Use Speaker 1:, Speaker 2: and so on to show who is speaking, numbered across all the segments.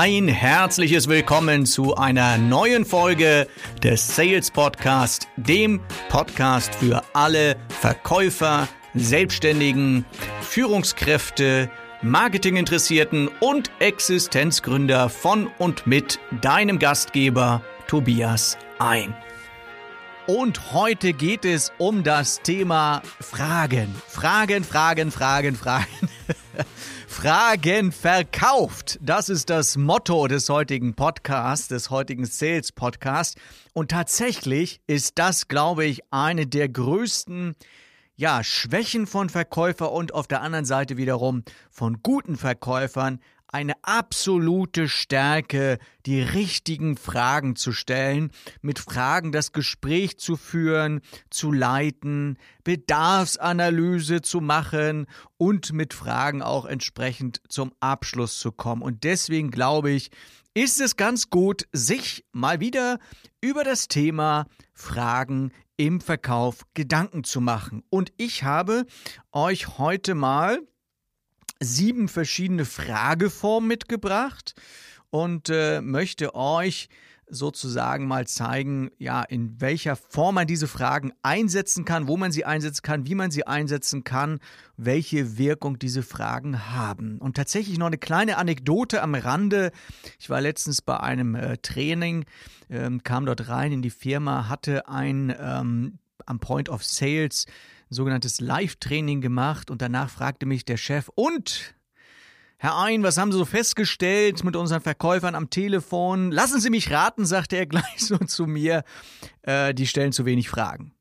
Speaker 1: Ein herzliches Willkommen zu einer neuen Folge des Sales Podcast, dem Podcast für alle Verkäufer, Selbstständigen, Führungskräfte, Marketinginteressierten und Existenzgründer von und mit deinem Gastgeber Tobias ein. Und heute geht es um das Thema Fragen. Fragen, Fragen, Fragen, Fragen. Fragen verkauft. Das ist das Motto des heutigen Podcasts, des heutigen Sales Podcasts. Und tatsächlich ist das, glaube ich, eine der größten ja, Schwächen von Verkäufer und auf der anderen Seite wiederum von guten Verkäufern, eine absolute Stärke, die richtigen Fragen zu stellen, mit Fragen das Gespräch zu führen, zu leiten, Bedarfsanalyse zu machen und mit Fragen auch entsprechend zum Abschluss zu kommen. Und deswegen glaube ich, ist es ganz gut, sich mal wieder über das Thema Fragen im Verkauf Gedanken zu machen. Und ich habe euch heute mal sieben verschiedene Frageformen mitgebracht und äh, möchte euch sozusagen mal zeigen, ja, in welcher Form man diese Fragen einsetzen kann, wo man sie einsetzen kann, wie man sie einsetzen kann, welche Wirkung diese Fragen haben. Und tatsächlich noch eine kleine Anekdote am Rande. Ich war letztens bei einem äh, Training, ähm, kam dort rein in die Firma, hatte ein ähm, am Point of Sales sogenanntes Live-Training gemacht und danach fragte mich der Chef, und Herr Ein, was haben Sie so festgestellt mit unseren Verkäufern am Telefon? Lassen Sie mich raten, sagte er gleich so zu mir, äh, die stellen zu wenig Fragen.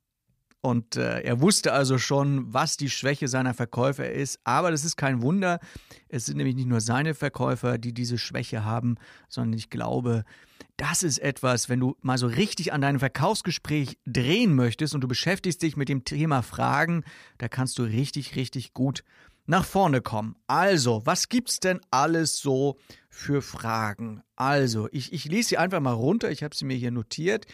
Speaker 1: Und äh, er wusste also schon, was die Schwäche seiner Verkäufer ist. Aber das ist kein Wunder. Es sind nämlich nicht nur seine Verkäufer, die diese Schwäche haben, sondern ich glaube, das ist etwas, wenn du mal so richtig an deinem Verkaufsgespräch drehen möchtest und du beschäftigst dich mit dem Thema Fragen, da kannst du richtig, richtig gut nach vorne kommen. Also, was gibt's denn alles so für Fragen? Also, ich, ich lese sie einfach mal runter, ich habe sie mir hier notiert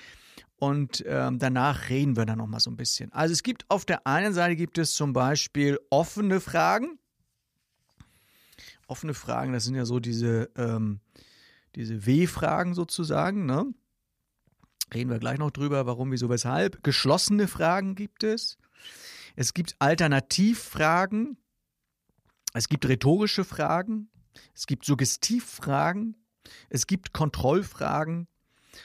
Speaker 1: und ähm, danach reden wir dann nochmal so ein bisschen. Also es gibt auf der einen Seite gibt es zum Beispiel offene Fragen. Offene Fragen, das sind ja so diese, ähm, diese W-Fragen sozusagen, ne? Reden wir gleich noch drüber, warum, wieso, weshalb. Geschlossene Fragen gibt es. Es gibt Alternativfragen. Es gibt rhetorische Fragen. Es gibt Suggestivfragen. Es gibt Kontrollfragen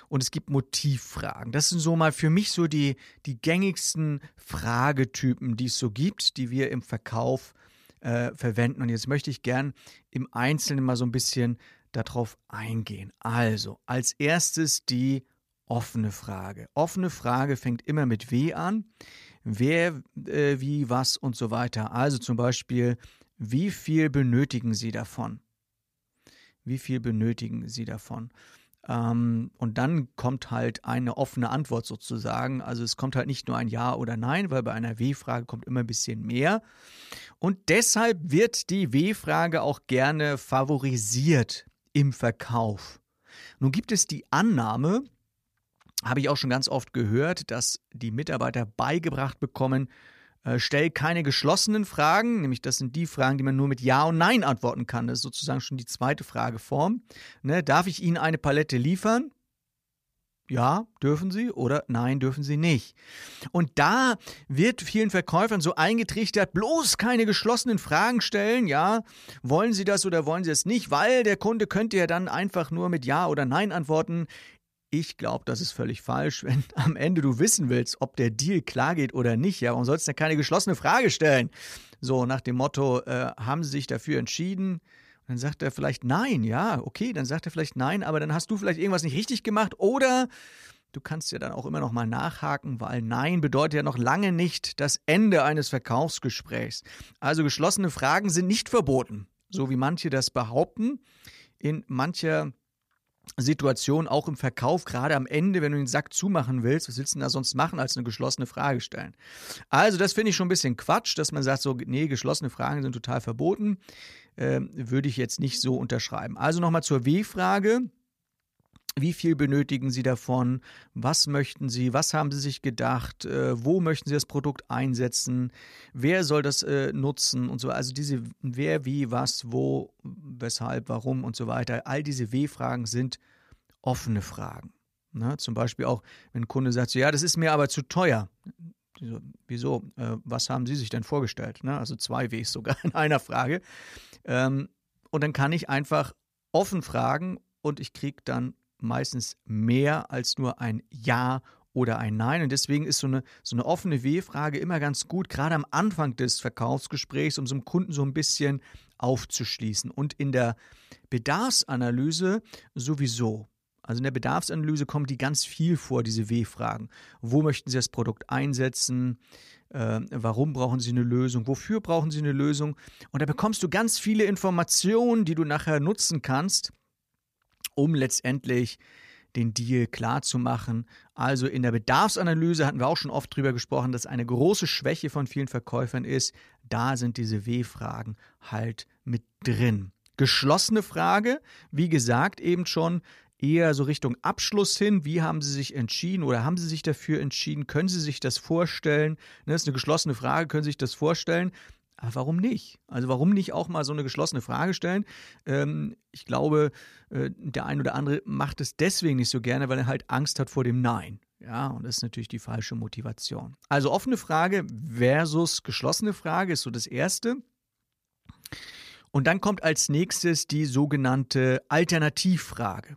Speaker 1: und es gibt Motivfragen. Das sind so mal für mich so die, die gängigsten Fragetypen, die es so gibt, die wir im Verkauf äh, verwenden. Und jetzt möchte ich gern im Einzelnen mal so ein bisschen darauf eingehen. Also, als erstes die offene Frage. Offene Frage fängt immer mit W an. Wer, äh, wie, was und so weiter. Also zum Beispiel, wie viel benötigen Sie davon? Wie viel benötigen Sie davon? Ähm, und dann kommt halt eine offene Antwort sozusagen. Also es kommt halt nicht nur ein Ja oder Nein, weil bei einer W-Frage kommt immer ein bisschen mehr. Und deshalb wird die W-Frage auch gerne favorisiert im Verkauf. Nun gibt es die Annahme, habe ich auch schon ganz oft gehört, dass die Mitarbeiter beigebracht bekommen, stell keine geschlossenen Fragen, nämlich das sind die Fragen, die man nur mit Ja und Nein antworten kann. Das ist sozusagen schon die zweite Frageform. Ne, darf ich Ihnen eine Palette liefern? Ja, dürfen Sie oder nein, dürfen Sie nicht. Und da wird vielen Verkäufern so eingetrichtert, bloß keine geschlossenen Fragen stellen, ja, wollen Sie das oder wollen Sie es nicht, weil der Kunde könnte ja dann einfach nur mit Ja oder Nein antworten. Ich glaube, das ist völlig falsch. Wenn am Ende du wissen willst, ob der Deal klar geht oder nicht, ja, warum sollst du denn keine geschlossene Frage stellen? So nach dem Motto, äh, haben sie sich dafür entschieden? Dann sagt er vielleicht nein, ja, okay, dann sagt er vielleicht nein, aber dann hast du vielleicht irgendwas nicht richtig gemacht oder du kannst ja dann auch immer noch mal nachhaken, weil nein bedeutet ja noch lange nicht das Ende eines Verkaufsgesprächs. Also geschlossene Fragen sind nicht verboten, so wie manche das behaupten. In mancher Situation auch im Verkauf, gerade am Ende, wenn du den Sack zumachen willst, was willst du denn da sonst machen, als eine geschlossene Frage stellen? Also, das finde ich schon ein bisschen Quatsch, dass man sagt, so, nee, geschlossene Fragen sind total verboten. Ähm, würde ich jetzt nicht so unterschreiben. Also nochmal zur W-Frage. Wie viel benötigen Sie davon? Was möchten Sie? Was haben Sie sich gedacht? Äh, wo möchten Sie das Produkt einsetzen? Wer soll das äh, nutzen und so? Also diese wer, wie, was, wo, weshalb, warum und so weiter. All diese W-Fragen sind offene Fragen. Ne? Zum Beispiel auch, wenn ein Kunde sagt, so, ja, das ist mir aber zu teuer. So, wieso? Äh, was haben Sie sich denn vorgestellt? Ne? Also zwei Ws sogar in einer Frage. Ähm, und dann kann ich einfach offen fragen und ich kriege dann meistens mehr als nur ein Ja oder ein Nein. Und deswegen ist so eine, so eine offene W-Frage immer ganz gut, gerade am Anfang des Verkaufsgesprächs, um so einem Kunden so ein bisschen aufzuschließen. Und in der Bedarfsanalyse sowieso. Also in der Bedarfsanalyse kommen die ganz viel vor, diese W-Fragen. Wo möchten Sie das Produkt einsetzen? Äh, warum brauchen Sie eine Lösung? Wofür brauchen Sie eine Lösung? Und da bekommst du ganz viele Informationen, die du nachher nutzen kannst, um letztendlich den Deal klar zu machen. Also in der Bedarfsanalyse hatten wir auch schon oft drüber gesprochen, dass eine große Schwäche von vielen Verkäufern ist, da sind diese W-Fragen halt mit drin. Geschlossene Frage, wie gesagt, eben schon eher so Richtung Abschluss hin. Wie haben Sie sich entschieden oder haben Sie sich dafür entschieden? Können Sie sich das vorstellen? Ne, das ist eine geschlossene Frage, können Sie sich das vorstellen? Aber warum nicht? Also warum nicht auch mal so eine geschlossene Frage stellen? Ähm, ich glaube, äh, der ein oder andere macht es deswegen nicht so gerne, weil er halt Angst hat vor dem Nein. Ja, und das ist natürlich die falsche Motivation. Also offene Frage versus geschlossene Frage ist so das Erste. Und dann kommt als nächstes die sogenannte Alternativfrage.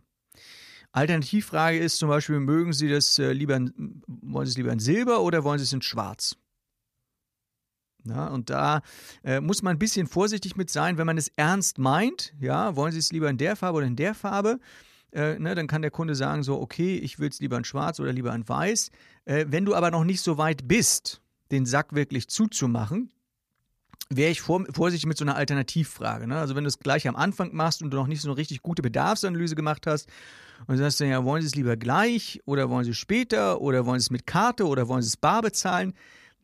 Speaker 1: Alternativfrage ist zum Beispiel, mögen Sie das äh, lieber, wollen Sie es lieber in Silber oder wollen Sie es in Schwarz? Ja, und da äh, muss man ein bisschen vorsichtig mit sein, wenn man es ernst meint. Ja, wollen Sie es lieber in der Farbe oder in der Farbe? Äh, ne, dann kann der Kunde sagen so, okay, ich will es lieber in Schwarz oder lieber in Weiß. Äh, wenn du aber noch nicht so weit bist, den Sack wirklich zuzumachen, wäre ich vor, vorsichtig mit so einer Alternativfrage. Ne? Also wenn du es gleich am Anfang machst und du noch nicht so eine richtig gute Bedarfsanalyse gemacht hast und sagst dann, ja, wollen Sie es lieber gleich oder wollen Sie es später oder wollen Sie es mit Karte oder wollen Sie es bar bezahlen,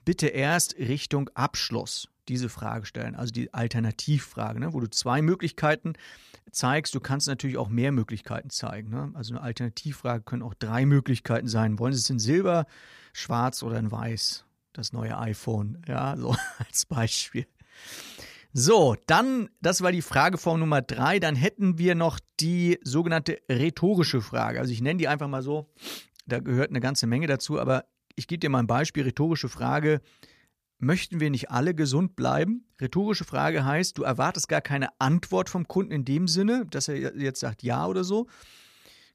Speaker 1: bitte erst Richtung Abschluss diese Frage stellen, also die Alternativfrage, ne, wo du zwei Möglichkeiten zeigst. Du kannst natürlich auch mehr Möglichkeiten zeigen. Ne? Also eine Alternativfrage können auch drei Möglichkeiten sein. Wollen Sie es in Silber, Schwarz oder in Weiß? Das neue iPhone, ja, so als Beispiel. So, dann, das war die Frageform Nummer drei. Dann hätten wir noch die sogenannte rhetorische Frage. Also ich nenne die einfach mal so. Da gehört eine ganze Menge dazu, aber ich gebe dir mal ein Beispiel, rhetorische Frage. Möchten wir nicht alle gesund bleiben? Rhetorische Frage heißt, du erwartest gar keine Antwort vom Kunden in dem Sinne, dass er jetzt sagt ja oder so.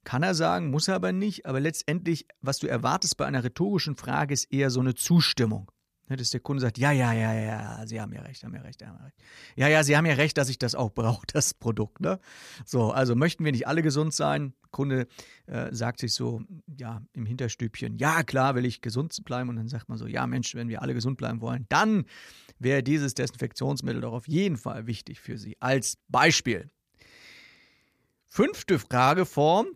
Speaker 1: Kann er sagen, muss er aber nicht. Aber letztendlich, was du erwartest bei einer rhetorischen Frage, ist eher so eine Zustimmung. Ne, dass der Kunde sagt, ja, ja, ja, ja, Sie haben ja recht, haben ja recht, haben ja recht. Ja, ja, Sie haben ja recht, dass ich das auch brauche, das Produkt. Ne? So, also möchten wir nicht alle gesund sein? Kunde äh, sagt sich so, ja, im Hinterstübchen, ja, klar will ich gesund bleiben. Und dann sagt man so, ja, Mensch, wenn wir alle gesund bleiben wollen, dann wäre dieses Desinfektionsmittel doch auf jeden Fall wichtig für Sie. Als Beispiel. Fünfte Frageform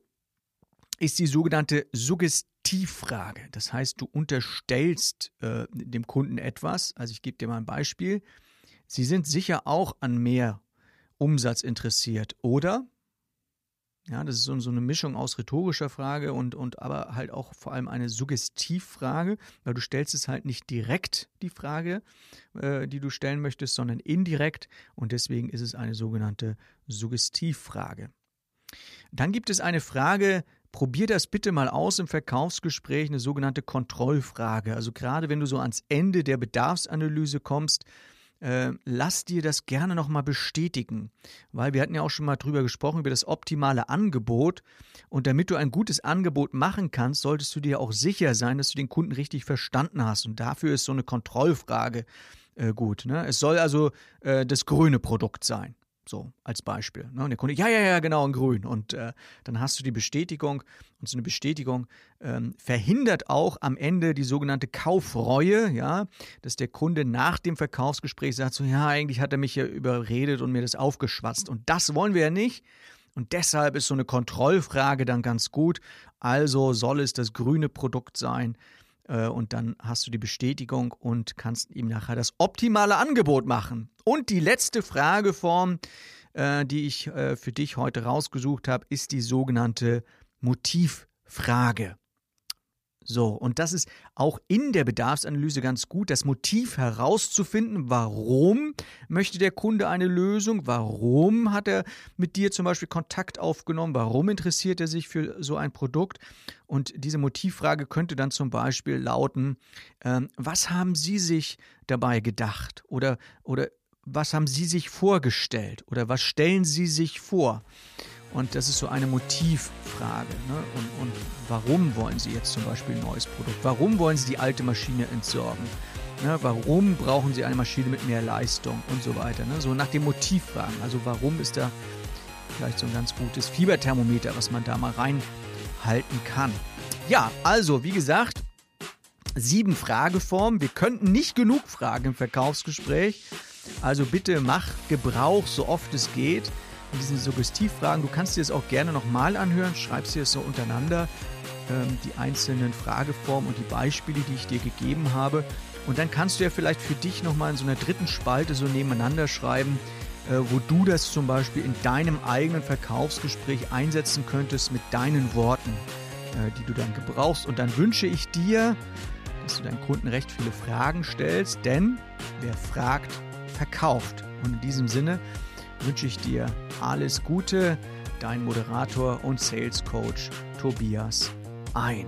Speaker 1: ist die sogenannte Suggestion Motivfrage. Das heißt, du unterstellst äh, dem Kunden etwas. Also ich gebe dir mal ein Beispiel. Sie sind sicher auch an mehr Umsatz interessiert, oder? Ja, das ist so, so, eine Mischung aus rhetorischer Frage und, und aber halt auch vor allem eine Suggestivfrage, weil du stellst es halt nicht direkt die Frage, äh, die du stellen möchtest, sondern indirekt und deswegen ist es eine sogenannte Suggestivfrage. Dann gibt es eine Frage, Probier das bitte mal aus im Verkaufsgespräch, eine sogenannte Kontrollfrage. Also gerade wenn du so ans Ende der Bedarfsanalyse kommst, äh, lass dir das gerne nochmal bestätigen, weil wir hatten ja auch schon mal drüber gesprochen, über das optimale Angebot. Und damit du ein gutes Angebot machen kannst, solltest du dir auch sicher sein, dass du den Kunden richtig verstanden hast. Und dafür ist so eine Kontrollfrage äh, gut. Ne? Es soll also äh, das grüne Produkt sein. So als Beispiel. Ne? Und der Kunde, ja, ja, ja, genau, in grün. Und äh, dann hast du die Bestätigung. Und so eine Bestätigung ähm, verhindert auch am Ende die sogenannte Kaufreue, ja, dass der Kunde nach dem Verkaufsgespräch sagt, so, ja, eigentlich hat er mich ja überredet und mir das aufgeschwatzt. Und das wollen wir ja nicht. Und deshalb ist so eine Kontrollfrage dann ganz gut. Also soll es das grüne Produkt sein? Äh, und dann hast du die Bestätigung und kannst ihm nachher das optimale Angebot machen. Und die letzte Frageform, äh, die ich äh, für dich heute rausgesucht habe, ist die sogenannte Motivfrage. So, und das ist auch in der Bedarfsanalyse ganz gut, das Motiv herauszufinden, warum möchte der Kunde eine Lösung, warum hat er mit dir zum Beispiel Kontakt aufgenommen, warum interessiert er sich für so ein Produkt. Und diese Motivfrage könnte dann zum Beispiel lauten, ähm, was haben Sie sich dabei gedacht oder, oder was haben Sie sich vorgestellt oder was stellen Sie sich vor? Und das ist so eine Motivfrage. Ne? Und, und warum wollen Sie jetzt zum Beispiel ein neues Produkt? Warum wollen Sie die alte Maschine entsorgen? Ne? Warum brauchen Sie eine Maschine mit mehr Leistung und so weiter? Ne? So nach dem Motiv fragen. Also warum ist da vielleicht so ein ganz gutes Fieberthermometer, was man da mal reinhalten kann. Ja, also wie gesagt, sieben Frageformen. Wir könnten nicht genug fragen im Verkaufsgespräch. Also bitte mach Gebrauch, so oft es geht in diesen Suggestivfragen. Du kannst dir das auch gerne nochmal anhören, schreibst dir das so untereinander, ähm, die einzelnen Frageformen und die Beispiele, die ich dir gegeben habe. Und dann kannst du ja vielleicht für dich nochmal in so einer dritten Spalte so nebeneinander schreiben, äh, wo du das zum Beispiel in deinem eigenen Verkaufsgespräch einsetzen könntest mit deinen Worten, äh, die du dann gebrauchst. Und dann wünsche ich dir, dass du deinen Kunden recht viele Fragen stellst, denn wer fragt, verkauft. Und in diesem Sinne wünsche ich dir alles Gute, dein Moderator und Sales Coach Tobias ein.